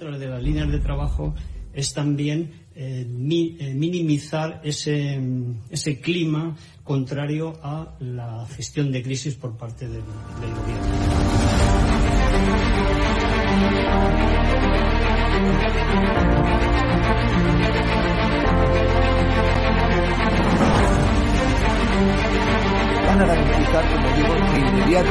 Otra de las líneas de trabajo es también eh, eh, minimizar ese, ese, clima contrario a la gestión de crisis por parte del, gobierno. Van a garantizar, como inmediato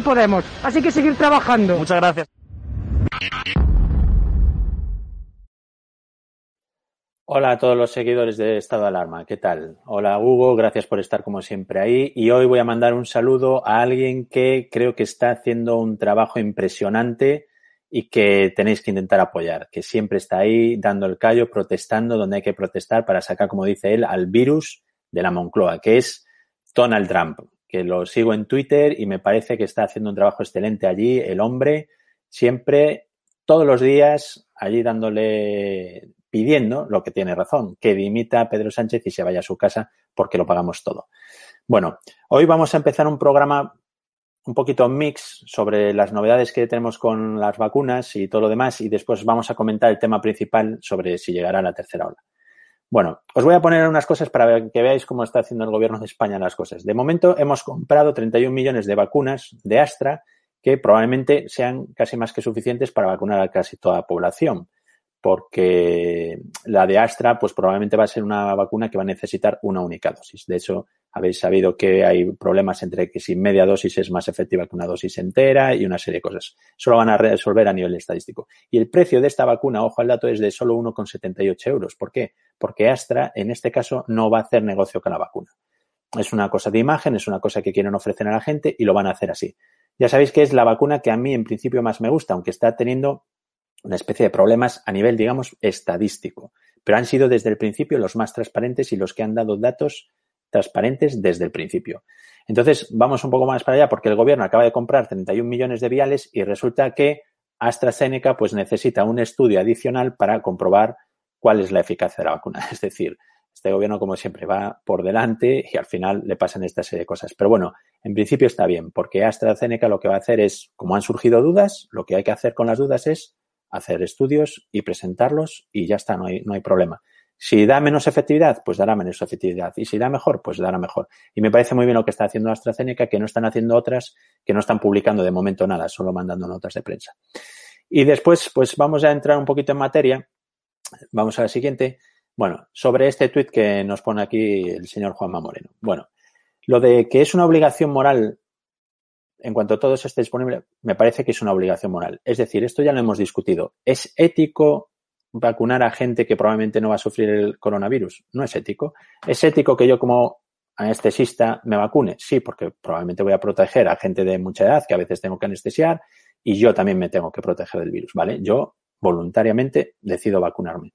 Podemos, así que seguir trabajando. Muchas gracias. Hola a todos los seguidores de Estado de Alarma, ¿qué tal? Hola Hugo, gracias por estar como siempre ahí. Y hoy voy a mandar un saludo a alguien que creo que está haciendo un trabajo impresionante y que tenéis que intentar apoyar, que siempre está ahí dando el callo, protestando donde hay que protestar para sacar, como dice él, al virus de la Moncloa, que es Donald Trump, que lo sigo en Twitter y me parece que está haciendo un trabajo excelente allí, el hombre, siempre, todos los días, allí dándole, pidiendo, lo que tiene razón, que dimita a Pedro Sánchez y se vaya a su casa porque lo pagamos todo. Bueno, hoy vamos a empezar un programa un poquito mix sobre las novedades que tenemos con las vacunas y todo lo demás y después vamos a comentar el tema principal sobre si llegará la tercera ola. Bueno, os voy a poner unas cosas para que veáis cómo está haciendo el gobierno de España las cosas. De momento hemos comprado 31 millones de vacunas de Astra que probablemente sean casi más que suficientes para vacunar a casi toda la población porque la de Astra, pues probablemente va a ser una vacuna que va a necesitar una única dosis. De hecho, habéis sabido que hay problemas entre que si media dosis es más efectiva que una dosis entera y una serie de cosas. Eso lo van a resolver a nivel estadístico. Y el precio de esta vacuna, ojo al dato, es de solo 1,78 euros. ¿Por qué? Porque Astra, en este caso, no va a hacer negocio con la vacuna. es una cosa de imagen, es una cosa que quieren ofrecer a la gente y lo van a hacer así. Ya sabéis que es la vacuna que a mí en principio más me gusta, aunque está teniendo una especie de problemas a nivel, digamos, estadístico. Pero han sido desde el principio los más transparentes y los que han dado datos transparentes desde el principio. Entonces, vamos un poco más para allá porque el gobierno acaba de comprar 31 millones de viales y resulta que AstraZeneca pues necesita un estudio adicional para comprobar cuál es la eficacia de la vacuna. Es decir, este gobierno, como siempre, va por delante y al final le pasan esta serie de cosas. Pero bueno, en principio está bien, porque AstraZeneca lo que va a hacer es, como han surgido dudas, lo que hay que hacer con las dudas es hacer estudios y presentarlos y ya está, no hay, no hay problema. Si da menos efectividad, pues dará menos efectividad. Y si da mejor, pues dará mejor. Y me parece muy bien lo que está haciendo AstraZeneca, que no están haciendo otras, que no están publicando de momento nada, solo mandando notas de prensa. Y después, pues vamos a entrar un poquito en materia. Vamos a la siguiente. Bueno, sobre este tuit que nos pone aquí el señor Juanma Moreno. Bueno, lo de que es una obligación moral en cuanto todo esté disponible, me parece que es una obligación moral. Es decir, esto ya lo hemos discutido. ¿Es ético vacunar a gente que probablemente no va a sufrir el coronavirus? No es ético. ¿Es ético que yo como anestesista me vacune? Sí, porque probablemente voy a proteger a gente de mucha edad que a veces tengo que anestesiar y yo también me tengo que proteger del virus, ¿vale? Yo voluntariamente decido vacunarme.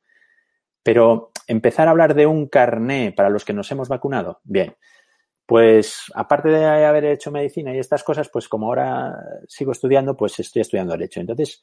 Pero empezar a hablar de un carné para los que nos hemos vacunado, bien. Pues aparte de haber hecho medicina y estas cosas, pues como ahora sigo estudiando, pues estoy estudiando derecho. Entonces,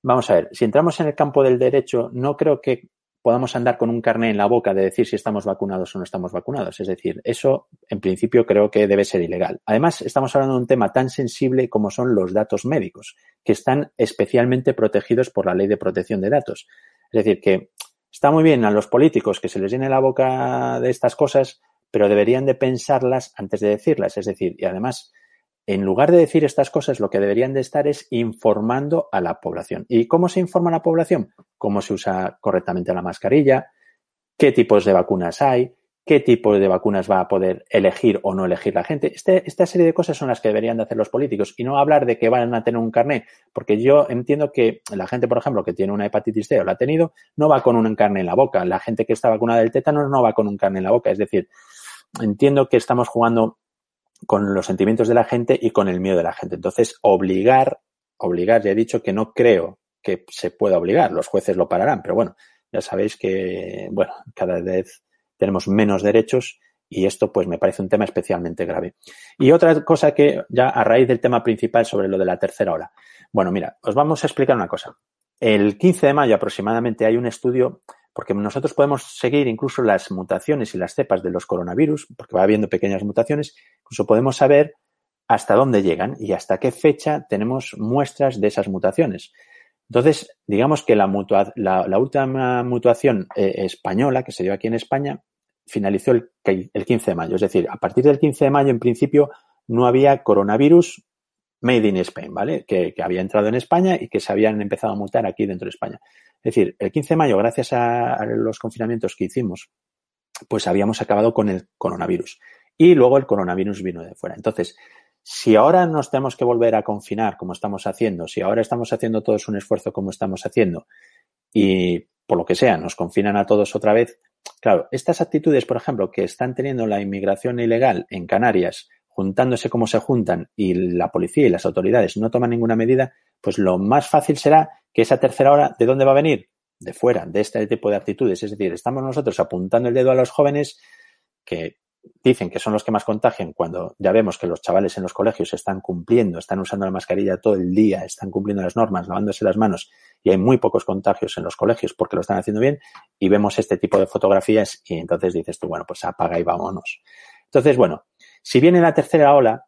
vamos a ver, si entramos en el campo del derecho, no creo que podamos andar con un carné en la boca de decir si estamos vacunados o no estamos vacunados. Es decir, eso en principio creo que debe ser ilegal. Además, estamos hablando de un tema tan sensible como son los datos médicos, que están especialmente protegidos por la ley de protección de datos. Es decir, que está muy bien a los políticos que se les llene la boca de estas cosas, pero deberían de pensarlas antes de decirlas. Es decir, y además, en lugar de decir estas cosas, lo que deberían de estar es informando a la población. ¿Y cómo se informa a la población? Cómo se usa correctamente la mascarilla, qué tipos de vacunas hay, qué tipo de vacunas va a poder elegir o no elegir la gente. Este, esta serie de cosas son las que deberían de hacer los políticos y no hablar de que van a tener un carné, porque yo entiendo que la gente, por ejemplo, que tiene una hepatitis C o la ha tenido, no va con un carné en la boca. La gente que está vacunada del tétano no va con un carné en la boca. Es decir, entiendo que estamos jugando con los sentimientos de la gente y con el miedo de la gente. Entonces, obligar, obligar, ya he dicho que no creo que se pueda obligar, los jueces lo pararán, pero bueno, ya sabéis que, bueno, cada vez tenemos menos derechos y esto pues me parece un tema especialmente grave. Y otra cosa que ya a raíz del tema principal sobre lo de la tercera ola. Bueno, mira, os vamos a explicar una cosa. El 15 de mayo aproximadamente hay un estudio porque nosotros podemos seguir incluso las mutaciones y las cepas de los coronavirus, porque va habiendo pequeñas mutaciones, incluso podemos saber hasta dónde llegan y hasta qué fecha tenemos muestras de esas mutaciones. Entonces, digamos que la, última mutación eh, española que se dio aquí en España finalizó el, el 15 de mayo. Es decir, a partir del 15 de mayo, en principio, no había coronavirus made in Spain, ¿vale? Que, había entrado en España y que se habían empezado a mutar aquí dentro de España. Es decir, el 15 de mayo, gracias a, los confinamientos que hicimos, pues habíamos acabado con el coronavirus. Y luego el coronavirus vino de fuera. Entonces, si ahora nos tenemos que volver a confinar como estamos haciendo, si ahora estamos haciendo todos un esfuerzo como estamos haciendo y por lo que sea nos confinan a todos otra vez, claro, estas actitudes, por ejemplo, que están teniendo la inmigración ilegal en Canarias, juntándose como se juntan y la policía y las autoridades no toman ninguna medida, pues lo más fácil será que esa tercera hora, ¿de dónde va a venir? De fuera, de este tipo de actitudes. Es decir, estamos nosotros apuntando el dedo a los jóvenes que dicen que son los que más contagian cuando ya vemos que los chavales en los colegios están cumpliendo, están usando la mascarilla todo el día, están cumpliendo las normas, lavándose las manos y hay muy pocos contagios en los colegios porque lo están haciendo bien y vemos este tipo de fotografías y entonces dices tú, bueno, pues apaga y vámonos. Entonces, bueno, si viene la tercera ola,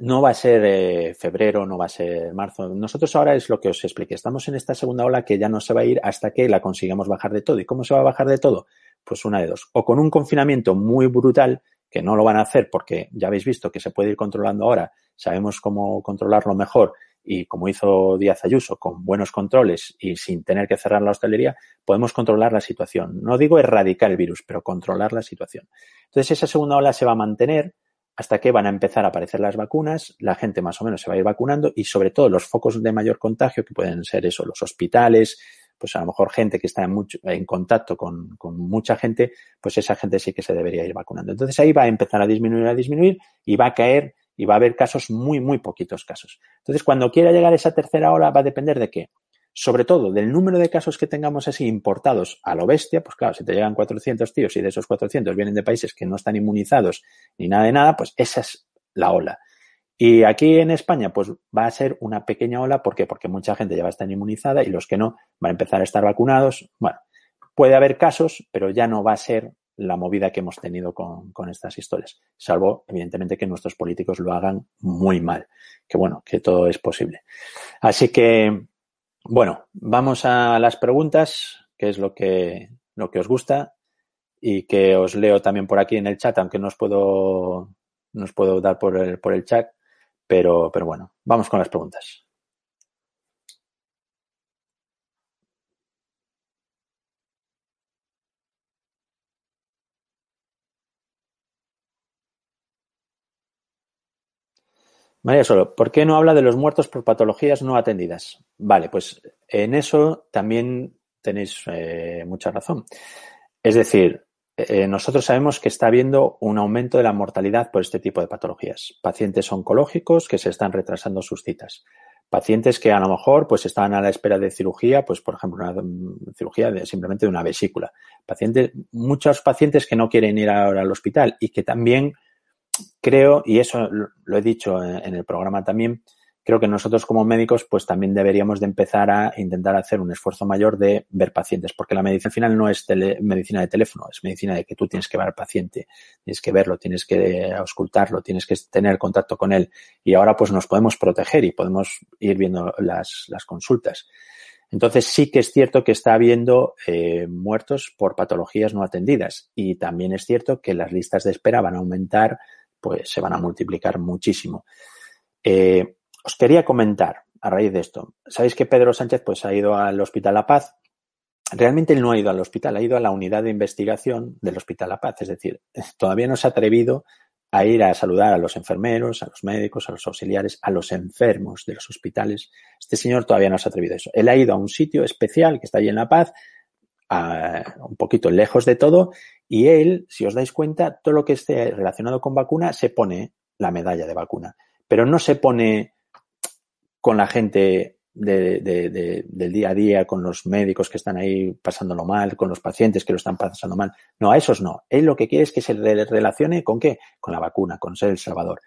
no va a ser eh, febrero, no va a ser marzo. Nosotros ahora es lo que os expliqué. Estamos en esta segunda ola que ya no se va a ir hasta que la consigamos bajar de todo. ¿Y cómo se va a bajar de todo? Pues una de dos. O con un confinamiento muy brutal, que no lo van a hacer porque ya habéis visto que se puede ir controlando ahora. Sabemos cómo controlarlo mejor y como hizo Díaz Ayuso, con buenos controles y sin tener que cerrar la hostelería, podemos controlar la situación. No digo erradicar el virus, pero controlar la situación. Entonces esa segunda ola se va a mantener hasta que van a empezar a aparecer las vacunas, la gente más o menos se va a ir vacunando y sobre todo los focos de mayor contagio, que pueden ser eso, los hospitales, pues a lo mejor gente que está en, mucho, en contacto con, con, mucha gente, pues esa gente sí que se debería ir vacunando. Entonces ahí va a empezar a disminuir, a disminuir y va a caer y va a haber casos muy, muy poquitos casos. Entonces cuando quiera llegar esa tercera ola va a depender de qué? Sobre todo del número de casos que tengamos así importados a lo bestia, pues claro, si te llegan 400 tíos y de esos 400 vienen de países que no están inmunizados ni nada de nada, pues esa es la ola. Y aquí en España, pues va a ser una pequeña ola. ¿Por qué? Porque mucha gente ya va a estar inmunizada y los que no van a empezar a estar vacunados. Bueno, puede haber casos, pero ya no va a ser la movida que hemos tenido con, con, estas historias. Salvo, evidentemente, que nuestros políticos lo hagan muy mal. Que bueno, que todo es posible. Así que, bueno, vamos a las preguntas, que es lo que, lo que os gusta y que os leo también por aquí en el chat, aunque no os puedo, no os puedo dar por el, por el chat pero, pero bueno, vamos con las preguntas. María Solo, ¿por qué no habla de los muertos por patologías no atendidas? Vale, pues en eso también tenéis eh, mucha razón. Es decir, eh, nosotros sabemos que está habiendo un aumento de la mortalidad por este tipo de patologías. Pacientes oncológicos que se están retrasando sus citas. Pacientes que a lo mejor pues estaban a la espera de cirugía, pues por ejemplo una mm, cirugía de, simplemente de una vesícula. Pacientes, muchos pacientes que no quieren ir ahora al hospital y que también creo, y eso lo he dicho en el programa también, creo que nosotros como médicos pues también deberíamos de empezar a intentar hacer un esfuerzo mayor de ver pacientes, porque la medicina final no es medicina de teléfono, es medicina de que tú tienes que ver al paciente, tienes que verlo, tienes que auscultarlo, tienes que tener contacto con él y ahora pues nos podemos proteger y podemos ir viendo las, las consultas. Entonces sí que es cierto que está habiendo eh, muertos por patologías no atendidas y también es cierto que las listas de espera van a aumentar, pues se van a multiplicar muchísimo. Eh, os quería comentar a raíz de esto. Sabéis que Pedro Sánchez pues ha ido al Hospital La Paz. Realmente él no ha ido al hospital, ha ido a la unidad de investigación del Hospital La Paz. Es decir, todavía no se ha atrevido a ir a saludar a los enfermeros, a los médicos, a los auxiliares, a los enfermos de los hospitales. Este señor todavía no se ha atrevido a eso. Él ha ido a un sitio especial que está allí en La Paz, un poquito lejos de todo, y él, si os dais cuenta, todo lo que esté relacionado con vacuna se pone la medalla de vacuna, pero no se pone con la gente de, de, de, del día a día, con los médicos que están ahí pasándolo mal, con los pacientes que lo están pasando mal. No, a esos no. Él lo que quiere es que se relacione con qué? Con la vacuna, con ser el salvador.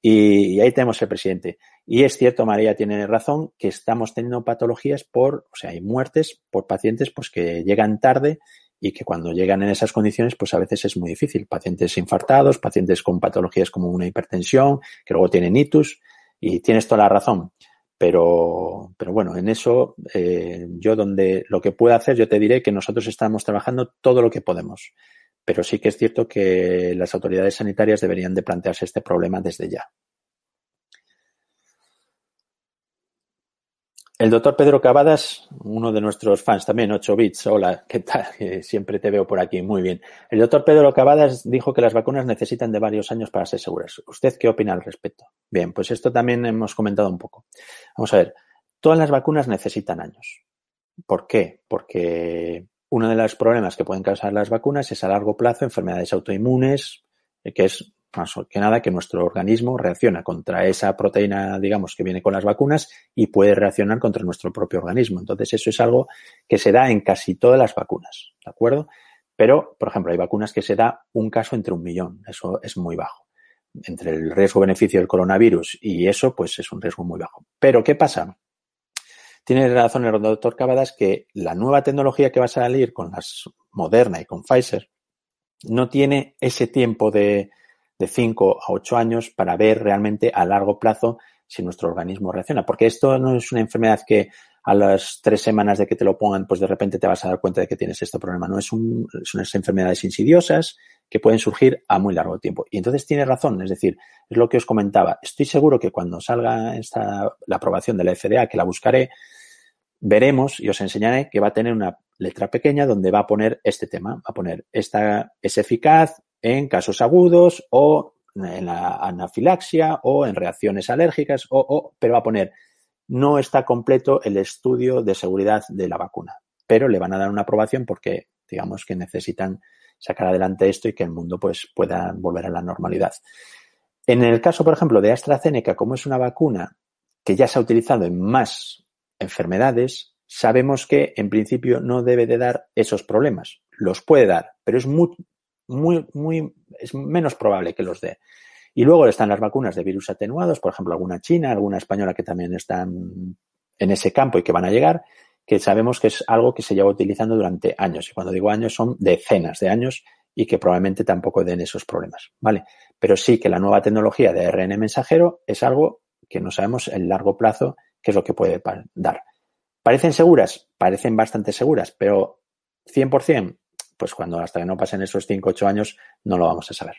Y, ahí tenemos el presidente. Y es cierto, María tiene razón, que estamos teniendo patologías por, o sea, hay muertes por pacientes pues que llegan tarde y que cuando llegan en esas condiciones, pues a veces es muy difícil. Pacientes infartados, pacientes con patologías como una hipertensión, que luego tienen itus, y tienes toda la razón. Pero, pero bueno, en eso eh, yo donde lo que pueda hacer, yo te diré que nosotros estamos trabajando todo lo que podemos. Pero sí que es cierto que las autoridades sanitarias deberían de plantearse este problema desde ya. El doctor Pedro Cavadas, uno de nuestros fans también, 8 bits. Hola, ¿qué tal? siempre te veo por aquí. Muy bien. El doctor Pedro Cavadas dijo que las vacunas necesitan de varios años para ser seguras. ¿Usted qué opina al respecto? Bien, pues esto también hemos comentado un poco. Vamos a ver. Todas las vacunas necesitan años. ¿Por qué? Porque uno de los problemas que pueden causar las vacunas es a largo plazo enfermedades autoinmunes, que es más que nada que nuestro organismo reacciona contra esa proteína, digamos, que viene con las vacunas y puede reaccionar contra nuestro propio organismo. Entonces, eso es algo que se da en casi todas las vacunas, ¿de acuerdo? Pero, por ejemplo, hay vacunas que se da un caso entre un millón. Eso es muy bajo. Entre el riesgo-beneficio del coronavirus y eso, pues es un riesgo muy bajo. Pero, ¿qué pasa? Tiene razón el doctor Cavadas que la nueva tecnología que va a salir con las Moderna y con Pfizer no tiene ese tiempo de, de 5 a 8 años para ver realmente a largo plazo si nuestro organismo reacciona. Porque esto no es una enfermedad que a las tres semanas de que te lo pongan, pues de repente te vas a dar cuenta de que tienes este problema. No es un, son unas enfermedades insidiosas que pueden surgir a muy largo tiempo. Y entonces tiene razón, es decir, es lo que os comentaba. Estoy seguro que cuando salga esta, la aprobación de la FDA, que la buscaré, veremos y os enseñaré que va a tener una letra pequeña donde va a poner este tema, va a poner esta es eficaz, en casos agudos o en la anafilaxia o en reacciones alérgicas o, o, pero va a poner no está completo el estudio de seguridad de la vacuna. pero le van a dar una aprobación porque digamos que necesitan sacar adelante esto y que el mundo pues pueda volver a la normalidad. En el caso, por ejemplo, de AstraZeneca, como es una vacuna que ya se ha utilizado en más enfermedades, sabemos que en principio no debe de dar esos problemas. Los puede dar, pero es muy, muy, muy, es menos probable que los dé. Y luego están las vacunas de virus atenuados, por ejemplo, alguna china, alguna española que también están en ese campo y que van a llegar, que sabemos que es algo que se lleva utilizando durante años. Y cuando digo años son decenas de años y que probablemente tampoco den esos problemas, ¿vale? Pero sí que la nueva tecnología de ARN mensajero es algo que no sabemos en largo plazo qué es lo que puede dar. ¿Parecen seguras? Parecen bastante seguras, pero 100%, pues cuando hasta que no pasen esos 5 8 años no lo vamos a saber.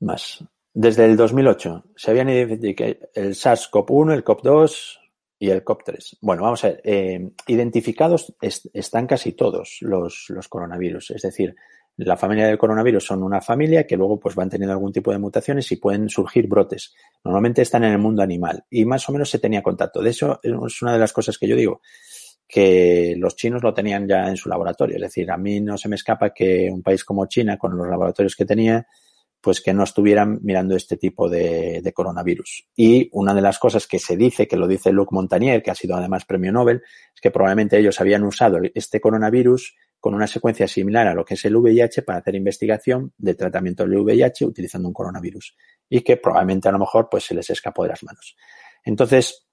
Más. Desde el 2008 se habían identificado el SARS-CoV-1, el CoV-2 y el CoV-3. Bueno, vamos a ver. Eh, identificados están casi todos los, los, coronavirus. Es decir, la familia del coronavirus son una familia que luego pues van teniendo algún tipo de mutaciones y pueden surgir brotes. Normalmente están en el mundo animal y más o menos se tenía contacto. De eso es una de las cosas que yo digo que los chinos lo tenían ya en su laboratorio. Es decir, a mí no se me escapa que un país como China, con los laboratorios que tenía, pues que no estuvieran mirando este tipo de, de, coronavirus. Y una de las cosas que se dice, que lo dice Luc Montagnier, que ha sido además premio Nobel, es que probablemente ellos habían usado este coronavirus con una secuencia similar a lo que es el VIH para hacer investigación de tratamiento del VIH utilizando un coronavirus y que probablemente a lo mejor pues se les escapó de las manos. Entonces,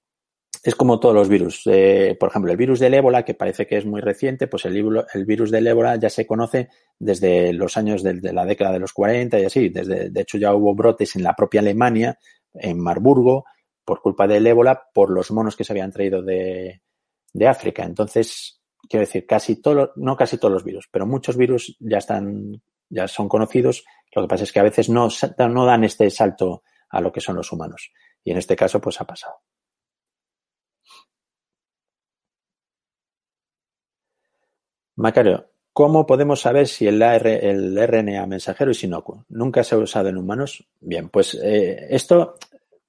es como todos los virus. Eh, por ejemplo, el virus del ébola, que parece que es muy reciente, pues el, el virus del ébola ya se conoce desde los años de, de, la década de los 40 y así. Desde, de hecho, ya hubo brotes en la propia Alemania, en Marburgo, por culpa del ébola, por los monos que se habían traído de, de África. Entonces, quiero decir, casi todos, no casi todos los virus, pero muchos virus ya están, ya son conocidos. Lo que pasa es que a veces no, dan este salto a lo que son los humanos. Y en este caso, pues ha pasado. Macario, ¿cómo podemos saber si el RNA mensajero es inocuo? Nunca se ha usado en humanos. Bien, pues eh, esto,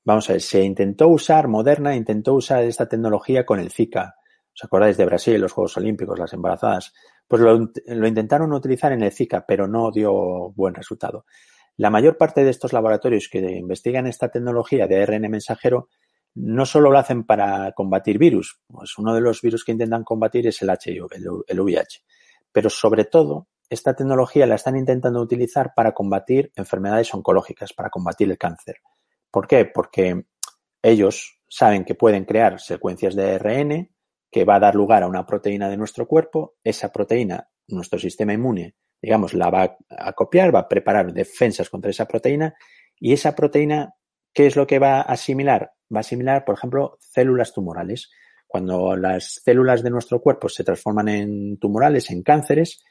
vamos a ver, se intentó usar, Moderna intentó usar esta tecnología con el Zika. ¿Os acordáis de Brasil, los Juegos Olímpicos, las embarazadas? Pues lo, intentaron utilizar en el Zika, pero no dio buen resultado. La mayor parte de estos laboratorios que investigan esta tecnología de ARN mensajero no solo lo hacen para combatir virus, pues uno de los virus que intentan combatir es el HIV, el, VIH, pero sobre todo esta tecnología la están intentando utilizar para combatir enfermedades oncológicas, para combatir el cáncer. ¿Por qué? Porque ellos saben que pueden crear secuencias de ARN que va a dar lugar a una proteína de nuestro cuerpo, esa proteína, nuestro sistema inmune, digamos, la va a copiar, va a preparar defensas contra esa proteína y esa proteína, ¿qué es lo que va a asimilar? va a asimilar, por ejemplo, células tumorales. Cuando las células de nuestro cuerpo se transforman en tumorales, en cánceres,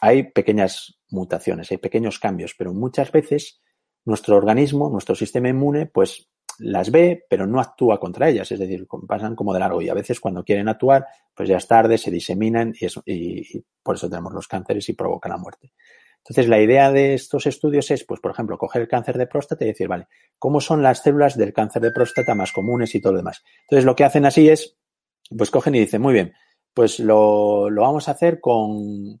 hay pequeñas mutaciones, hay pequeños cambios, pero muchas veces nuestro organismo, nuestro sistema inmune, pues las ve, pero no actúa contra ellas, es decir, pasan como de largo y a veces cuando quieren actuar, pues ya es tarde, se diseminan y, y por eso tenemos los cánceres y provocan la muerte. Entonces, la idea de estos estudios es, pues, por ejemplo, coger el cáncer de próstata y decir, vale, ¿cómo son las células del cáncer de próstata más comunes y todo lo demás? Entonces, lo que hacen así es, pues cogen y dicen, muy bien, pues lo, lo vamos a hacer con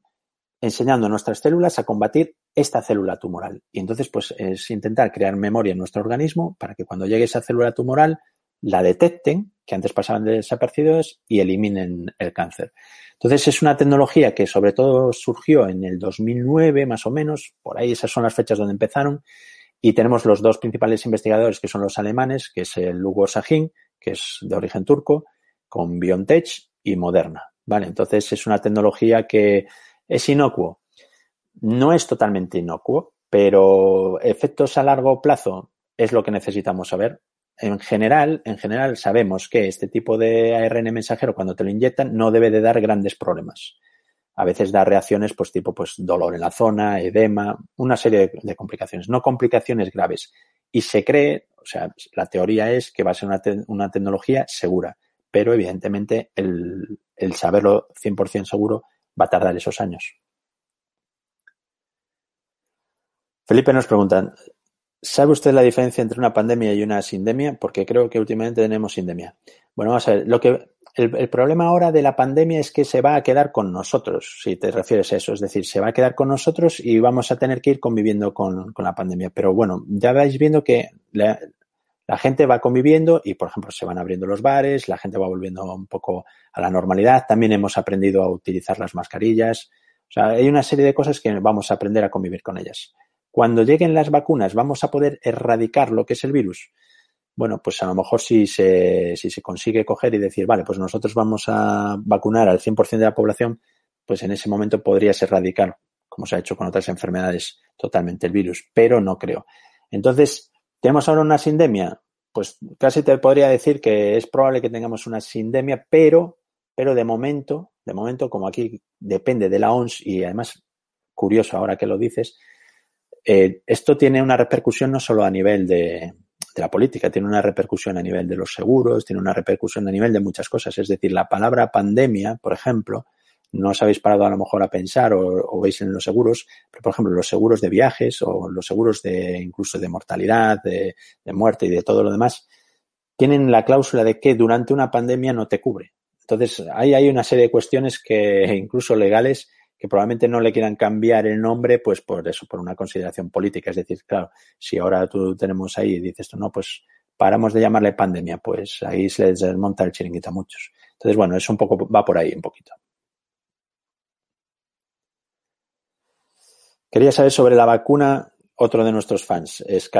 enseñando a nuestras células a combatir esta célula tumoral. Y entonces, pues, es intentar crear memoria en nuestro organismo para que cuando llegue esa célula tumoral la detecten, que antes pasaban desapercibidos, y eliminen el cáncer. Entonces es una tecnología que sobre todo surgió en el 2009 más o menos, por ahí esas son las fechas donde empezaron, y tenemos los dos principales investigadores que son los alemanes, que es el Hugo Sahin, que es de origen turco, con BioNTech y Moderna. Vale, entonces es una tecnología que es inocuo. No es totalmente inocuo, pero efectos a largo plazo es lo que necesitamos saber en general, en general sabemos que este tipo de ARN mensajero cuando te lo inyectan no debe de dar grandes problemas. A veces da reacciones pues tipo pues dolor en la zona, edema, una serie de, complicaciones, no complicaciones graves. Y se cree, o sea, la teoría es que va a ser una tecnología segura, pero evidentemente el, el saberlo 100% seguro va a tardar esos años. Felipe nos pregunta, ¿Sabe usted la diferencia entre una pandemia y una sindemia? Porque creo que últimamente tenemos sindemia. Bueno, vamos a ver. Lo que, el, problema ahora de la pandemia es que se va a quedar con nosotros, si te refieres a eso. Es decir, se va a quedar con nosotros y vamos a tener que ir conviviendo con, la pandemia. Pero bueno, ya vais viendo que la, gente va conviviendo y, por ejemplo, se van abriendo los bares, la gente va volviendo un poco a la normalidad. También hemos aprendido a utilizar las mascarillas. O sea, hay una serie de cosas que vamos a aprender a convivir con ellas. Cuando lleguen las vacunas, ¿vamos a poder erradicar lo que es el virus? bueno, pues a lo mejor si se, si se consigue coger y decir, vale, pues nosotros vamos a vacunar al 100% de la población, pues en ese momento podría ser radical, como se ha hecho con otras enfermedades totalmente el virus, pero no creo. Entonces, ¿tenemos ahora una sindemia? Pues casi te podría decir que es probable que tengamos una sindemia, pero, pero de momento, de momento, como aquí depende de la ONS y además, curioso ahora que lo dices, eh, esto tiene una repercusión no solo a nivel de, la política, tiene una repercusión a nivel de los seguros, tiene una repercusión a nivel de muchas cosas. Es decir, la palabra pandemia, por ejemplo, no os habéis parado a lo mejor a pensar o, veis en los seguros, pero por ejemplo, los seguros de viajes o los seguros de incluso de mortalidad, de, muerte y de todo lo demás, tienen la cláusula de que durante una pandemia no te cubre. Entonces, ahí hay una serie de cuestiones que incluso legales que probablemente no le quieran cambiar el nombre, pues por eso, por una consideración política. Es decir, claro, si ahora tú tenemos ahí y dices, no, pues paramos de llamarle pandemia, pues ahí se les desmonta el chiringuito a muchos. Entonces, bueno, es un poco, va por ahí un poquito. Quería saber sobre la vacuna, otro de nuestros fans, es.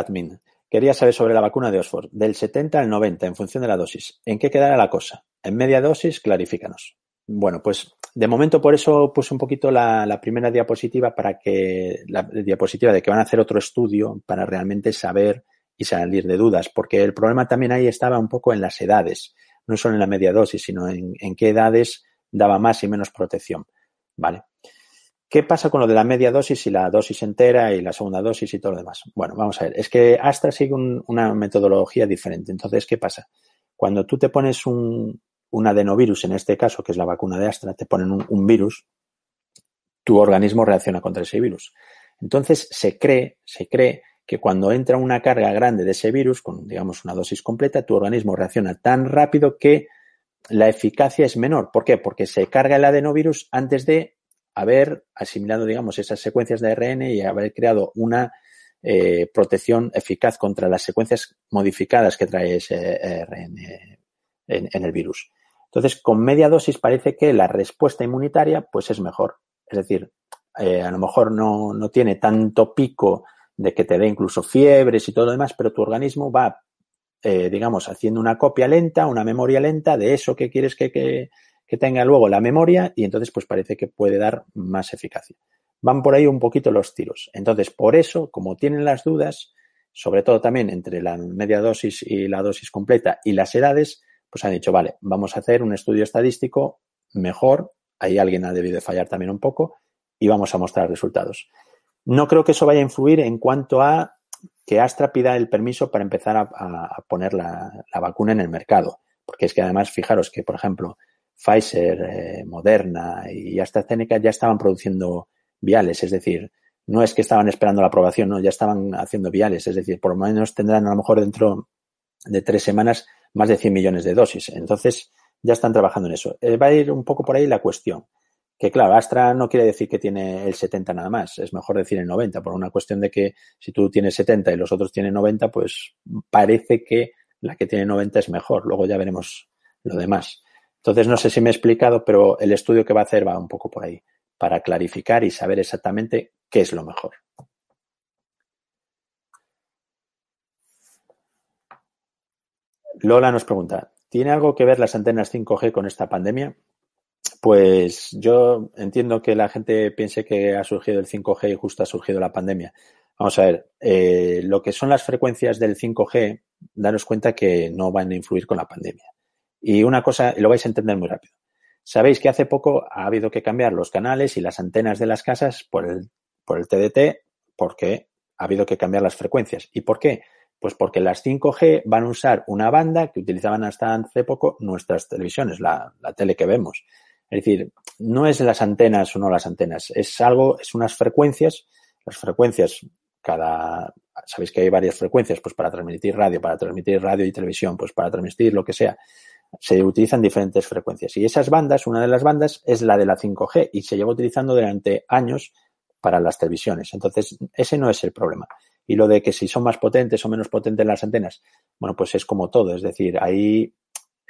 Quería saber sobre la vacuna de Oxford, del 70 al 90, en función de la dosis. ¿En qué quedará la cosa? En media dosis, clarifícanos. Bueno, pues de momento por eso puse un poquito la, primera diapositiva para que, la diapositiva de que van a hacer otro estudio para realmente saber y salir de dudas, porque el problema también ahí estaba un poco en las edades, no solo en la media dosis, sino en, en qué edades daba más y menos protección. Vale. ¿Qué pasa con lo de la media dosis y la dosis entera y la segunda dosis y todo lo demás? Bueno, vamos a ver. Es que Astra sigue una metodología diferente. Entonces, ¿qué pasa? Cuando tú te pones un, un adenovirus, en este caso, que es la vacuna de Astra, te ponen un, virus, tu organismo reacciona contra ese virus. Entonces se cree, se cree que cuando entra una carga grande de ese virus, con digamos una dosis completa, tu organismo reacciona tan rápido que la eficacia es menor. ¿Por qué? Porque se carga el adenovirus antes de haber asimilado, digamos, esas secuencias de ARN y haber creado una eh, protección eficaz contra las secuencias modificadas que trae ese ARN en el virus. Entonces, con media dosis parece que la respuesta inmunitaria pues es mejor. Es decir, eh, a lo mejor no, no, tiene tanto pico de que te dé incluso fiebres y todo lo demás, pero tu organismo va, eh, digamos, haciendo una copia lenta, una memoria lenta de eso que quieres que, que tenga luego la memoria y entonces pues parece que puede dar más eficacia. Van por ahí un poquito los tiros. Entonces, por eso, como tienen las dudas, sobre todo también entre la media dosis y la dosis completa y las edades, pues han dicho, vale, vamos a hacer un estudio estadístico mejor, ahí alguien ha debido de fallar también un poco, y vamos a mostrar resultados. No creo que eso vaya a influir en cuanto a que Astra pida el permiso para empezar a, poner la, vacuna en el mercado. Porque es que además, fijaros que, por ejemplo, Pfizer, eh, Moderna y AstraZeneca ya estaban produciendo viales, es decir, no es que estaban esperando la aprobación, no, ya estaban haciendo viales, es decir, por lo menos tendrán a lo mejor dentro de tres semanas más de 100 millones de dosis. Entonces, ya están trabajando en eso. Eh, va a ir un poco por ahí la cuestión. Que claro, Astra no quiere decir que tiene el 70 nada más, es mejor decir el 90, por una cuestión de que si tú tienes 70 y los otros tienen 90, pues parece que la que tiene 90 es mejor. Luego ya veremos lo demás. Entonces, no sé si me he explicado, pero el estudio que va a hacer va un poco por ahí, para clarificar y saber exactamente qué es lo mejor. Lola nos pregunta, ¿tiene algo que ver las antenas 5G con esta pandemia? Pues yo entiendo que la gente piense que ha surgido el 5G y justo ha surgido la pandemia. Vamos a ver, eh, lo que son las frecuencias del 5G, daros cuenta que no van a influir con la pandemia. Y una cosa, lo vais a entender muy rápido. Sabéis que hace poco ha habido que cambiar los canales y las antenas de las casas por el, por el TDT porque ha habido que cambiar las frecuencias. ¿Y por qué? Pues porque las 5G van a usar una banda que utilizaban hasta hace poco nuestras televisiones, la, tele que vemos. Es decir, no es las antenas o no las antenas, es algo, es unas frecuencias, las frecuencias, cada, sabéis que hay varias frecuencias, pues para transmitir radio, para transmitir radio y televisión, pues para transmitir lo que sea. Se utilizan diferentes frecuencias. Y esas bandas, una de las bandas es la de la 5G y se lleva utilizando durante años para las televisiones. Entonces, ese no es el problema. Y lo de que si son más potentes o menos potentes las antenas, bueno, pues es como todo. Es decir, ahí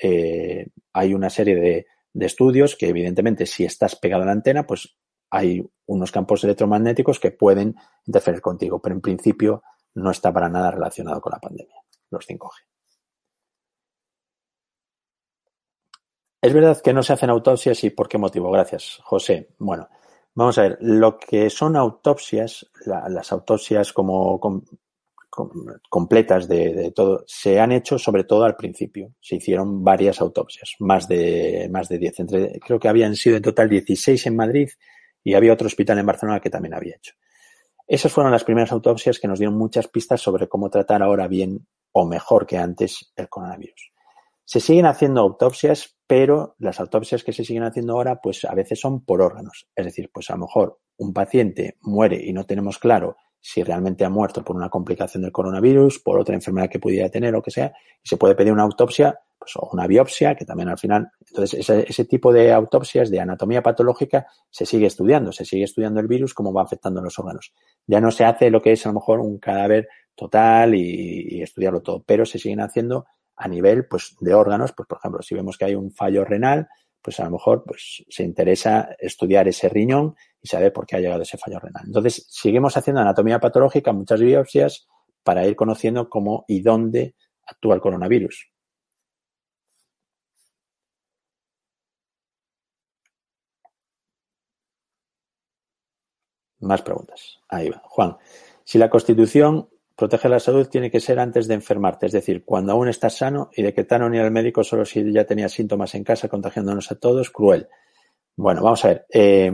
eh, hay una serie de, de estudios que evidentemente si estás pegado a la antena, pues hay unos campos electromagnéticos que pueden interferir contigo, pero en principio no está para nada relacionado con la pandemia, los 5G. Es verdad que no se hacen autopsias y por qué motivo. Gracias, José. Bueno, vamos a ver. Lo que son autopsias, las autopsias como completas de, todo, se han hecho sobre todo al principio. Se hicieron varias autopsias, más de, más de 10. Entre, creo que habían sido en total 16 en Madrid y había otro hospital en Barcelona que también había hecho. Esas fueron las primeras autopsias que nos dieron muchas pistas sobre cómo tratar ahora bien o mejor que antes el coronavirus. Se siguen haciendo autopsias, pero las autopsias que se siguen haciendo ahora, pues a veces son por órganos. Es decir, pues a lo mejor un paciente muere y no tenemos claro si realmente ha muerto por una complicación del coronavirus, por otra enfermedad que pudiera tener o que sea, y se puede pedir una autopsia, pues o una biopsia, que también al final, entonces ese, ese, tipo de autopsias de anatomía patológica se sigue estudiando, se sigue estudiando el virus, cómo va afectando a los órganos. Ya no se hace lo que es a lo mejor un cadáver total y, y estudiarlo todo, pero se siguen haciendo a nivel pues, de órganos, pues por ejemplo, si vemos que hay un fallo renal, pues a lo mejor pues, se interesa estudiar ese riñón y saber por qué ha llegado ese fallo renal. Entonces, seguimos haciendo anatomía patológica, muchas biopsias, para ir conociendo cómo y dónde actúa el coronavirus. Más preguntas. Ahí va. Juan, si la Constitución Proteger la salud tiene que ser antes de enfermarte, es decir, cuando aún estás sano y de que tan ni al médico solo si ya tenías síntomas en casa contagiándonos a todos, cruel. Bueno, vamos a ver. Eh,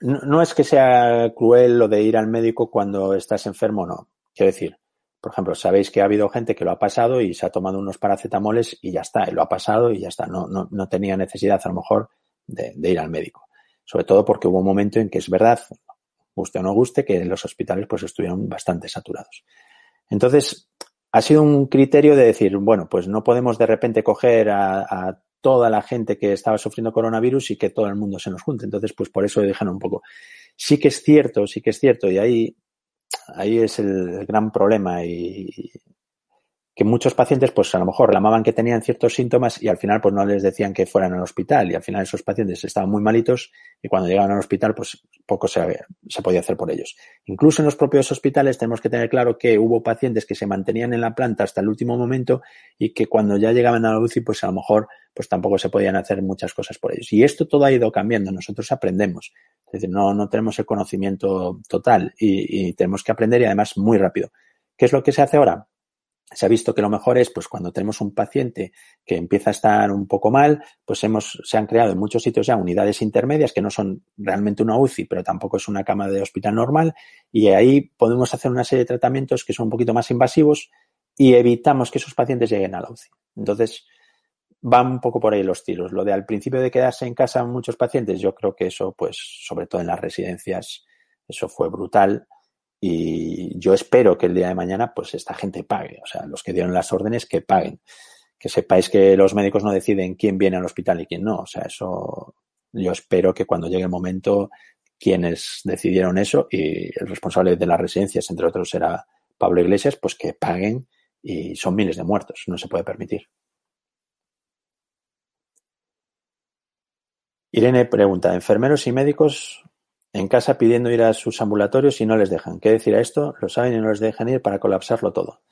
no, es que sea cruel lo de ir al médico cuando estás enfermo, no. Quiero decir, por ejemplo, sabéis que ha habido gente que lo ha pasado y se ha tomado unos paracetamoles y ya está, y lo ha pasado y ya está. No, no, no tenía necesidad a lo mejor de ir al médico. Sobre todo porque hubo un momento en que es verdad, guste o no guste, que los hospitales pues estuvieron bastante saturados. Entonces, ha sido un criterio de decir, bueno, pues no podemos de repente coger a, toda la gente que estaba sufriendo coronavirus y que todo el mundo se nos junte. Entonces, pues por eso dejaron un poco. Sí que es cierto, sí que es cierto, y ahí, ahí es el gran problema y, que muchos pacientes, pues a lo mejor reclamaban que tenían ciertos síntomas y al final, pues no les decían que fueran al hospital y al final esos pacientes estaban muy malitos y cuando llegaban al hospital, pues poco se, se podía hacer por ellos. Incluso en los propios hospitales tenemos que tener claro que hubo pacientes que se mantenían en la planta hasta el último momento y que cuando ya llegaban a la UCI, pues a lo mejor, pues tampoco se podían hacer muchas cosas por ellos. Y esto todo ha ido cambiando. Nosotros aprendemos. Es decir, no, no tenemos el conocimiento total y, y tenemos que aprender y además muy rápido. ¿Qué es lo que se hace ahora? Se ha visto que lo mejor es, pues, cuando tenemos un paciente que empieza a estar un poco mal, pues hemos, se han creado en muchos sitios ya unidades intermedias que no son realmente una UCI, pero tampoco es una cama de hospital normal, y ahí podemos hacer una serie de tratamientos que son un poquito más invasivos y evitamos que esos pacientes lleguen a la UCI. Entonces, van un poco por ahí los tiros. Lo de al principio de quedarse en casa muchos pacientes, yo creo que eso, pues, sobre todo en las residencias, eso fue brutal y yo espero que el día de mañana, pues esta gente pague. O sea, los que dieron las órdenes, que paguen. Que sepáis que los médicos no deciden quién viene al hospital y quién no. O sea, eso yo espero que cuando llegue el momento, quienes decidieron eso y el responsable de las residencias, entre otros, era Pablo Iglesias, pues que paguen y son miles de muertos. No se puede permitir. Irene pregunta, ¿enfermeros y médicos en casa pidiendo ir a sus ambulatorios y no les dejan. ¿Qué decir a esto? Lo saben y no les dejan ir para colapsarlo todo.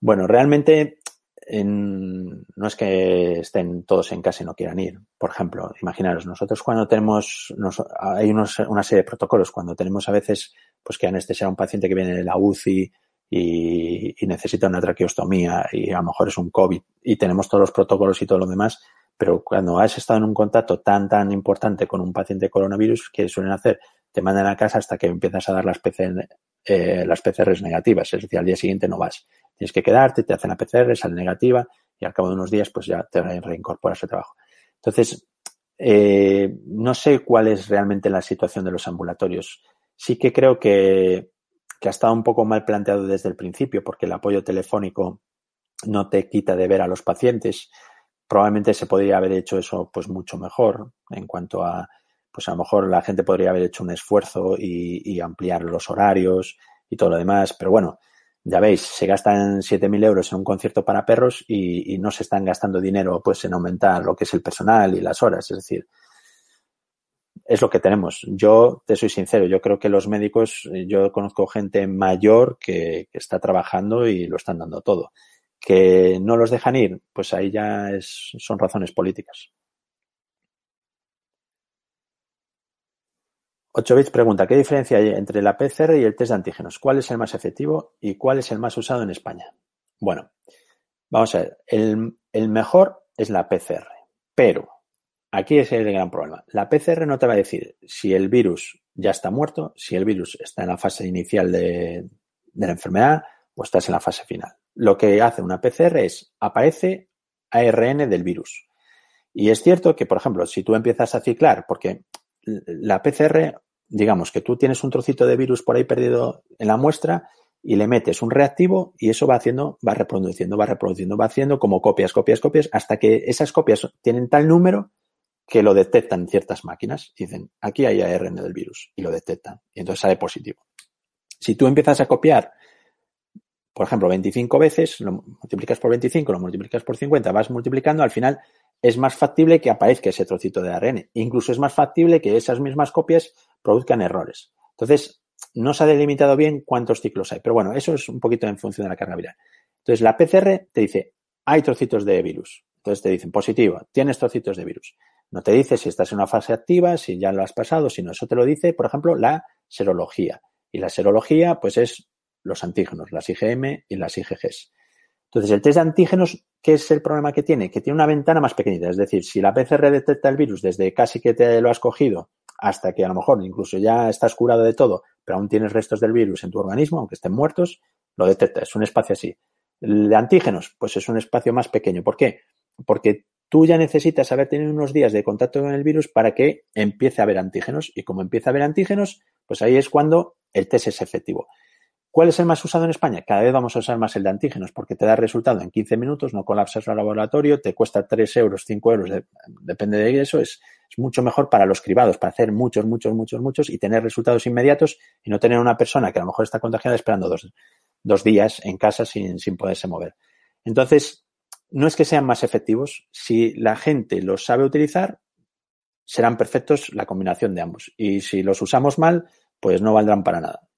Bueno, realmente en, no es que estén todos en casa y no quieran ir. Por ejemplo, imaginaros, nosotros cuando tenemos, nos, hay unos, una serie de protocolos, cuando tenemos a veces, pues que anestesia a un paciente que viene de la UCI y, y necesita una traqueostomía y a lo mejor es un COVID y tenemos todos los protocolos y todo lo demás, pero cuando has estado en un contacto tan, tan importante con un paciente coronavirus, ¿qué suelen hacer? Te mandan a casa hasta que empiezas a dar las PCR, eh, PCRs negativas, es decir, al día siguiente no vas. Tienes que quedarte, te hacen la PCR, sale negativa y al cabo de unos días pues ya te reincorporas al trabajo. Entonces, eh, no sé cuál es realmente la situación de los ambulatorios. Sí que creo que, que ha estado un poco mal planteado desde el principio porque el apoyo telefónico no te quita de ver a los pacientes probablemente se podría haber hecho eso pues mucho mejor en cuanto a, pues a lo mejor la gente podría haber hecho un esfuerzo y, ampliar los horarios y todo lo demás, pero bueno, ya veis, se gastan 7.000 euros en un concierto para perros y, no se están gastando dinero pues en aumentar lo que es el personal y las horas, es decir, es lo que tenemos. Yo te soy sincero, yo creo que los médicos, yo conozco gente mayor que está trabajando y lo están dando todo que no los dejan ir, pues ahí ya son razones políticas. 8 bits pregunta, ¿qué diferencia hay entre la PCR y el test de antígenos? ¿Cuál es el más efectivo y cuál es el más usado en España? Bueno, vamos a ver, el, el mejor es la PCR, pero aquí es el gran problema. La PCR no te va a decir si el virus ya está muerto, si el virus está en la fase inicial de, de la enfermedad o estás en la fase final lo que hace una PCR es aparece ARN del virus. Y es cierto que, por ejemplo, si tú empiezas a ciclar, porque la PCR, digamos que tú tienes un trocito de virus por ahí perdido en la muestra y le metes un reactivo y eso va haciendo, va reproduciendo, va reproduciendo, va haciendo como copias, copias, copias, hasta que esas copias tienen tal número que lo detectan ciertas máquinas. Dicen, aquí hay ARN del virus y lo detectan. Y entonces sale positivo. Si tú empiezas a copiar por ejemplo, 25 veces, lo multiplicas por 25, lo multiplicas por 50, vas multiplicando, al final es más factible que aparezca ese trocito de ARN. Incluso es más factible que esas mismas copias produzcan errores. Entonces, no se ha delimitado bien cuántos ciclos hay. Pero bueno, eso es un poquito en función de la carga viral. Entonces, la PCR te dice, hay trocitos de virus. Entonces te dicen, positivo, tienes trocitos de virus. No te dice si estás en una fase activa, si ya lo has pasado, sino eso te lo dice, por ejemplo, la serología. Y la serología, pues es los antígenos, las IgM y las IgGs. Entonces, el test de antígenos, ¿qué es el problema que tiene? Que tiene una ventana más pequeñita. Es decir, si la PCR detecta el virus desde casi que te lo has cogido hasta que a lo mejor incluso ya estás curado de todo, pero aún tienes restos del virus en tu organismo, aunque estén muertos, lo detecta. Es un espacio así. El de antígenos, pues es un espacio más pequeño. ¿Por qué? Porque tú ya necesitas haber tenido unos días de contacto con el virus para que empiece a haber antígenos. Y como empieza a haber antígenos, pues ahí es cuando el test es efectivo. ¿Cuál es el más usado en España? Cada vez vamos a usar más el de antígenos porque te da resultado en 15 minutos, no colapsas el laboratorio, te cuesta 3 euros, 5 euros, depende de eso, es, mucho mejor para los cribados, para hacer muchos, muchos, muchos, muchos y tener resultados inmediatos y no tener una persona que a lo mejor está contagiada esperando dos, días en casa sin, sin poderse mover. Entonces, no es que sean más efectivos, si la gente los sabe utilizar, serán perfectos la combinación de ambos. Y si los usamos mal, pues no valdrán para nada.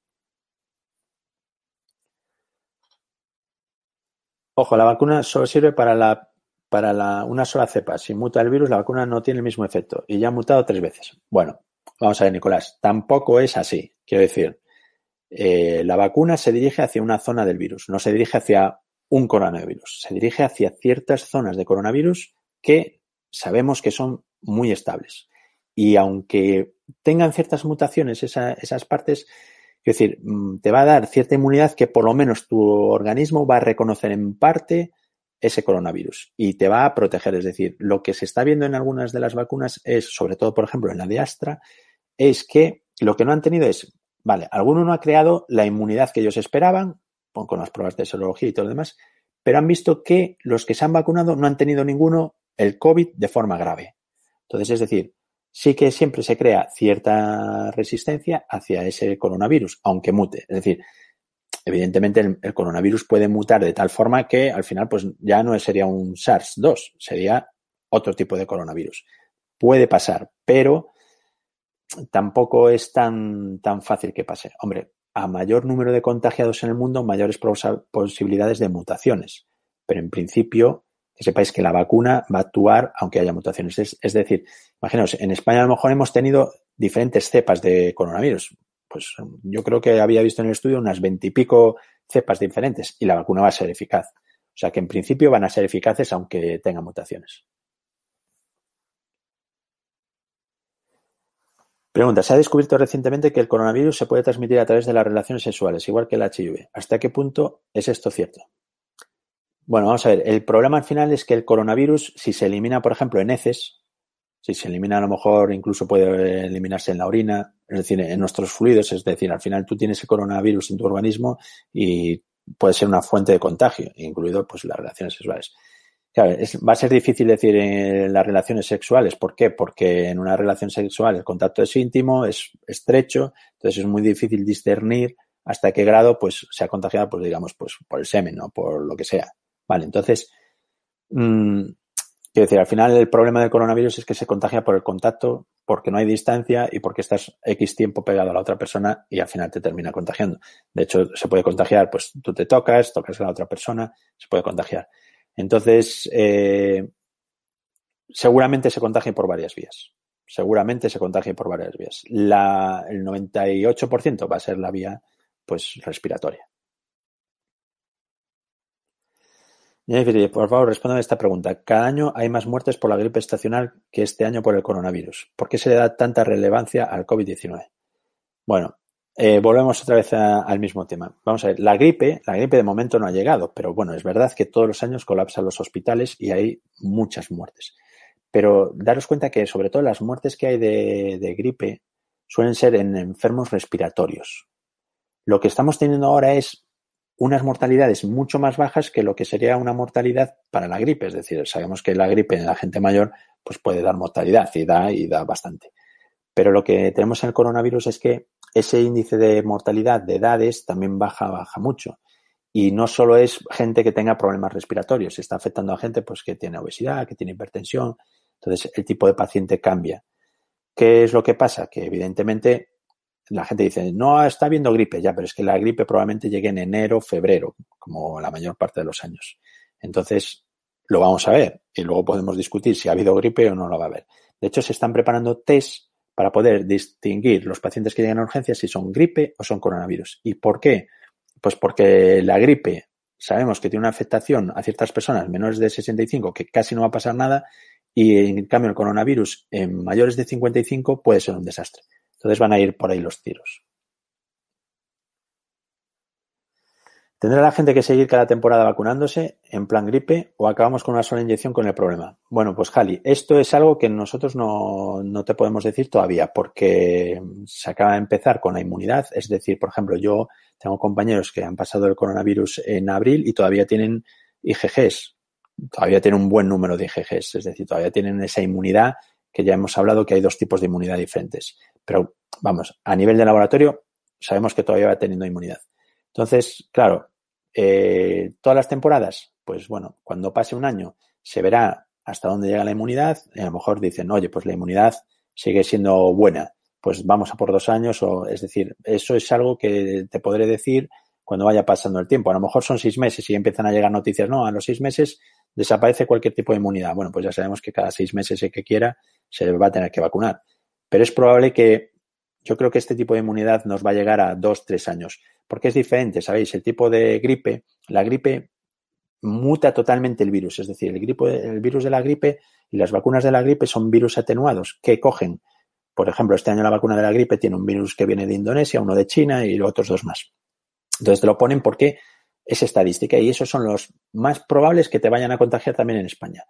Ojo, la vacuna solo sirve para la para la, una sola cepa. Si muta el virus, la vacuna no tiene el mismo efecto. Y ya ha mutado tres veces. Bueno, vamos a ver, Nicolás. Tampoco es así. Quiero decir, eh, la vacuna se dirige hacia una zona del virus, no se dirige hacia un coronavirus. Se dirige hacia ciertas zonas de coronavirus que sabemos que son muy estables. Y aunque tengan ciertas mutaciones esas partes, es decir, mm, te va a dar cierta inmunidad que por lo menos tu organismo va a reconocer en parte ese coronavirus y te va a proteger. Es decir, lo que se está viendo en algunas de las vacunas es, sobre todo, por ejemplo, en la de Astra, es que lo que no han tenido es, vale, alguno no ha creado la inmunidad que ellos esperaban, con las pruebas de serología y todo lo demás, pero han visto que los que se han vacunado no han tenido ninguno el COVID de forma grave. Entonces, es decir, sí que siempre se crea cierta resistencia hacia ese coronavirus, aunque mute. Es decir, evidentemente el, coronavirus puede mutar de tal forma que al final pues ya no sería un SARS-2, sería otro tipo de coronavirus. Puede pasar, pero tampoco es tan, tan fácil que pase. Hombre, a mayor número de contagiados en el mundo, mayores posibilidades de mutaciones. Pero en principio, que sepáis que la vacuna va a actuar aunque haya mutaciones. Es, decir, imaginaos, en España a lo mejor hemos tenido diferentes cepas de coronavirus. Pues yo creo que había visto en el estudio unas veintipico cepas diferentes y la vacuna va a ser eficaz. O sea que en principio van a ser eficaces aunque tengan mutaciones. Pregunta, se ha descubierto recientemente que el coronavirus se puede transmitir a través de las relaciones sexuales, igual que el HIV. ¿Hasta qué punto es esto cierto? Bueno, vamos a ver. El problema al final es que el coronavirus, si se elimina, por ejemplo, en heces, si se elimina a lo mejor incluso puede eliminarse en la orina, es decir, en nuestros fluidos, es decir, al final tú tienes el coronavirus en tu organismo y puede ser una fuente de contagio, incluido pues las relaciones sexuales. Claro, va a ser difícil decir en las relaciones sexuales. ¿Por qué? Porque en una relación sexual el contacto es íntimo, es estrecho, entonces es muy difícil discernir hasta qué grado pues se ha contagiado, pues digamos, pues por el semen o por lo que sea. Vale, entonces, mmm, quiero decir, al final el problema del coronavirus es que se contagia por el contacto, porque no hay distancia y porque estás X tiempo pegado a la otra persona y al final te termina contagiando. De hecho, se puede contagiar, pues tú te tocas, tocas a la otra persona, se puede contagiar. Entonces, eh, seguramente se contagie por varias vías. Seguramente se contagie por varias vías. La, el 98% va a ser la vía pues respiratoria. Por favor, respondan a esta pregunta. Cada año hay más muertes por la gripe estacional que este año por el coronavirus. ¿Por qué se le da tanta relevancia al COVID-19? Bueno, eh, volvemos otra vez al mismo tema. Vamos a ver, la gripe, la gripe de momento no ha llegado, pero bueno, es verdad que todos los años colapsan los hospitales y hay muchas muertes. Pero daros cuenta que sobre todo las muertes que hay de, de gripe suelen ser en enfermos respiratorios. Lo que estamos teniendo ahora es unas mortalidades mucho más bajas que lo que sería una mortalidad para la gripe. Es decir, sabemos que la gripe en la gente mayor pues puede dar mortalidad y da y da bastante. Pero lo que tenemos en el coronavirus es que ese índice de mortalidad de edades también baja, baja mucho. Y no solo es gente que tenga problemas respiratorios, está afectando a gente pues, que tiene obesidad, que tiene hipertensión. Entonces, el tipo de paciente cambia. ¿Qué es lo que pasa? Que evidentemente la gente dice, no está habiendo gripe ya, pero es que la gripe probablemente llegue en enero, febrero, como la mayor parte de los años. Entonces, lo vamos a ver y luego podemos discutir si ha habido gripe o no lo va a haber. De hecho, se están preparando test para poder distinguir los pacientes que llegan a urgencias si son gripe o son coronavirus. ¿Y por qué? Pues porque la gripe sabemos que tiene una afectación a ciertas personas menores de 65 que casi no va a pasar nada y en cambio el coronavirus en mayores de 55 puede ser un desastre. Entonces van a ir por ahí los tiros. ¿Tendrá la gente que seguir cada temporada vacunándose en plan gripe o acabamos con una sola inyección con el problema? Bueno, pues Jali, esto es algo que nosotros no, no, te podemos decir todavía porque se acaba de empezar con la inmunidad. Es decir, por ejemplo, yo tengo compañeros que han pasado el coronavirus en abril y todavía tienen IgGs, todavía tienen un buen número de IgGs, es decir, todavía tienen esa inmunidad que ya hemos hablado que hay dos tipos de inmunidad diferentes. Pero vamos, a nivel de laboratorio sabemos que todavía va teniendo inmunidad. Entonces, claro, eh, todas las temporadas, pues bueno, cuando pase un año se verá hasta dónde llega la inmunidad y a lo mejor dicen, oye, pues la inmunidad sigue siendo buena, pues vamos a por dos años o es decir, eso es algo que te podré decir cuando vaya pasando el tiempo. A lo mejor son seis meses y empiezan a llegar noticias, no, a los seis meses desaparece cualquier tipo de inmunidad. Bueno, pues ya sabemos que cada seis meses el que quiera se va a tener que vacunar. Pero es probable que yo creo que este tipo de inmunidad nos va a llegar a dos, tres años, porque es diferente, ¿sabéis? El tipo de gripe, la gripe muta totalmente el virus, es decir, el, virus de la gripe y las vacunas de la gripe son virus atenuados que cogen, por ejemplo, este año la vacuna de la gripe tiene un virus que viene de Indonesia, uno de China y otros dos más. Entonces te lo ponen porque es estadística y esos son los más probables que te vayan a contagiar también en España.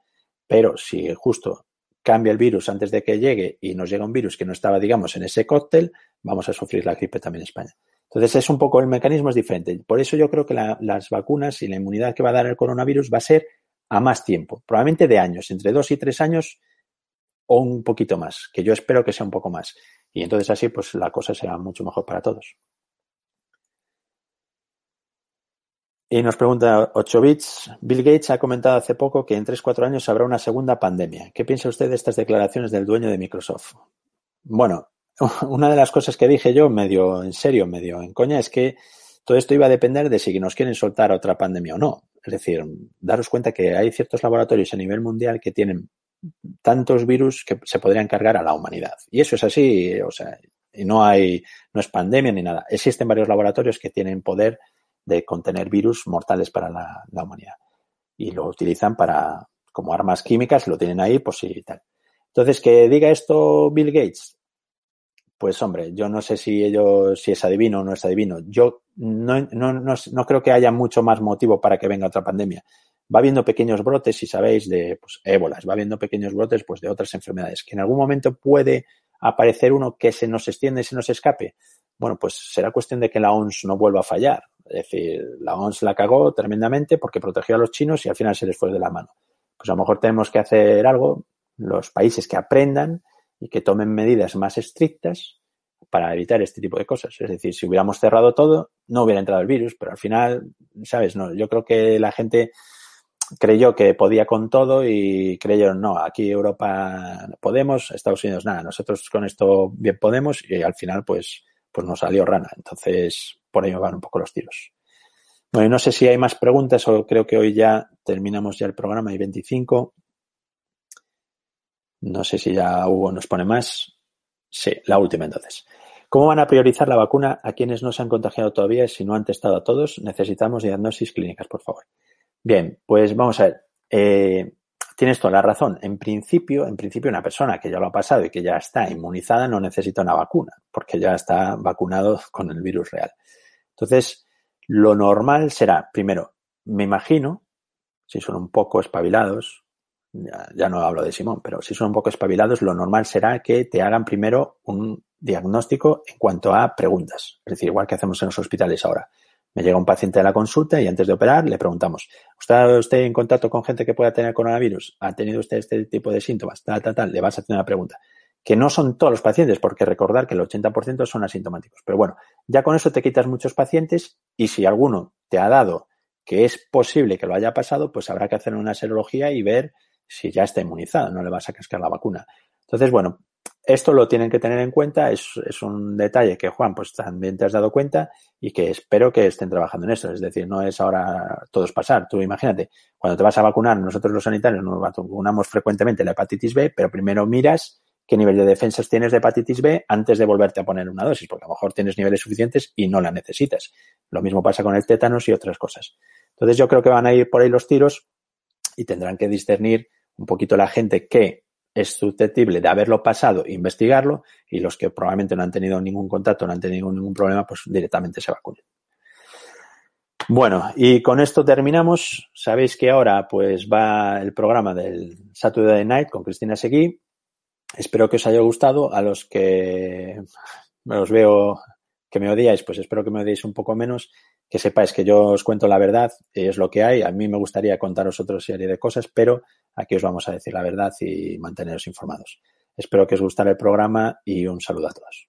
Pero si justo cambia el virus antes de que llegue y nos llega un virus que no estaba, digamos, en ese cóctel, vamos a sufrir la gripe también en España. Entonces es un poco, el mecanismo es diferente. Por eso yo creo que las vacunas y la inmunidad que va a dar el coronavirus va a ser a más tiempo, probablemente de años, entre dos y tres años o un poquito más, que yo espero que sea un poco más. Y entonces así, pues la cosa será mucho mejor para todos. Y nos pregunta 8 bits. Bill Gates ha comentado hace poco que en 3-4 años habrá una segunda pandemia. ¿Qué piensa usted de estas declaraciones del dueño de Microsoft? Bueno, una de las cosas que dije yo, medio en serio, medio en coña, es que todo esto iba a depender de si nos quieren soltar otra pandemia o no. Es decir, daros cuenta que hay ciertos laboratorios a nivel mundial que tienen tantos virus que se podrían cargar a la humanidad. Y eso es así, o sea, no hay, no es pandemia ni nada. Existen varios laboratorios que tienen poder de contener virus mortales para la, humanidad. Y lo utilizan para, como armas químicas, lo tienen ahí, pues sí y tal. Entonces, que diga esto Bill Gates, pues hombre, yo no sé si ellos, si es adivino o no es adivino. Yo no, no, no, no, creo que haya mucho más motivo para que venga otra pandemia. Va habiendo pequeños brotes, si sabéis, de pues, ébolas, va habiendo pequeños brotes pues, de otras enfermedades, que en algún momento puede aparecer uno que se nos extiende se nos escape. Bueno, pues será cuestión de que la ONS no vuelva a fallar. Es decir, la ONS la cagó tremendamente porque protegió a los chinos y al final se les fue de la mano. pues a lo mejor tenemos que hacer algo, los países que aprendan y que tomen medidas más estrictas para evitar este tipo de cosas. Es decir, si hubiéramos cerrado todo, no hubiera entrado el virus, pero al final, ¿sabes? No, yo creo que la gente creyó que podía con todo y creyeron, no, aquí Europa podemos, Estados Unidos nada, nosotros con esto bien podemos y al final pues, pues nos salió rana. Entonces, por ahí van un poco los tiros. Bueno, no sé si hay más preguntas o creo que hoy ya terminamos ya el programa, hay 25. No sé si ya Hugo nos pone más. Sí, la última entonces. ¿Cómo van a priorizar la vacuna a quienes no se han contagiado todavía si no han testado a todos? Necesitamos diagnosis clínicas, por favor. Bien, pues vamos a ver. Eh, tienes toda la razón. En principio, en principio, una persona que ya lo ha pasado y que ya está inmunizada no necesita una vacuna, porque ya está vacunado con el virus real. Entonces, lo normal será, primero, me imagino, si son un poco espabilados, ya, no hablo de Simón, pero si son un poco espabilados, lo normal será que te hagan primero un diagnóstico en cuanto a preguntas. Es decir, igual que hacemos en los hospitales ahora. Me llega un paciente a la consulta y antes de operar le preguntamos, ¿está usted en contacto con gente que pueda tener coronavirus? ¿Ha tenido usted este tipo de síntomas? Tal, tal, tal. Le vas a hacer una pregunta. Que no son todos los pacientes, porque recordar que el 80% son asintomáticos. Pero bueno, ya con eso te quitas muchos pacientes y si alguno te ha dado que es posible que lo haya pasado, pues habrá que hacer una serología y ver si ya está inmunizado, no le vas a cascar la vacuna. Entonces, bueno, esto lo tienen que tener en cuenta, es, un detalle que Juan, pues también te has dado cuenta y que espero que estén trabajando en eso. Es decir, no es ahora todo es pasar. Tú imagínate, cuando te vas a vacunar, nosotros los sanitarios nos vacunamos frecuentemente la hepatitis B, pero primero miras qué nivel de defensas tienes de hepatitis B antes de volverte a poner una dosis, porque a lo mejor tienes niveles suficientes y no la necesitas. Lo mismo pasa con el tétanos y otras cosas. Entonces yo creo que van a ir por ahí los tiros y tendrán que discernir un poquito la gente que es susceptible de haberlo pasado, investigarlo, y los que probablemente no han tenido ningún contacto, no han tenido ningún problema, pues directamente se vacunen. Bueno, y con esto terminamos. Sabéis que ahora pues va el programa del Saturday Night con Cristina Seguí. Espero que os haya gustado. A los que me os veo que me odiáis, pues espero que me odiéis un poco menos que sepáis que yo os cuento la verdad, es lo que hay. A mí me gustaría contaros otra serie de cosas, pero aquí os vamos a decir la verdad y manteneros informados. Espero que os gustara el programa y un saludo a todos.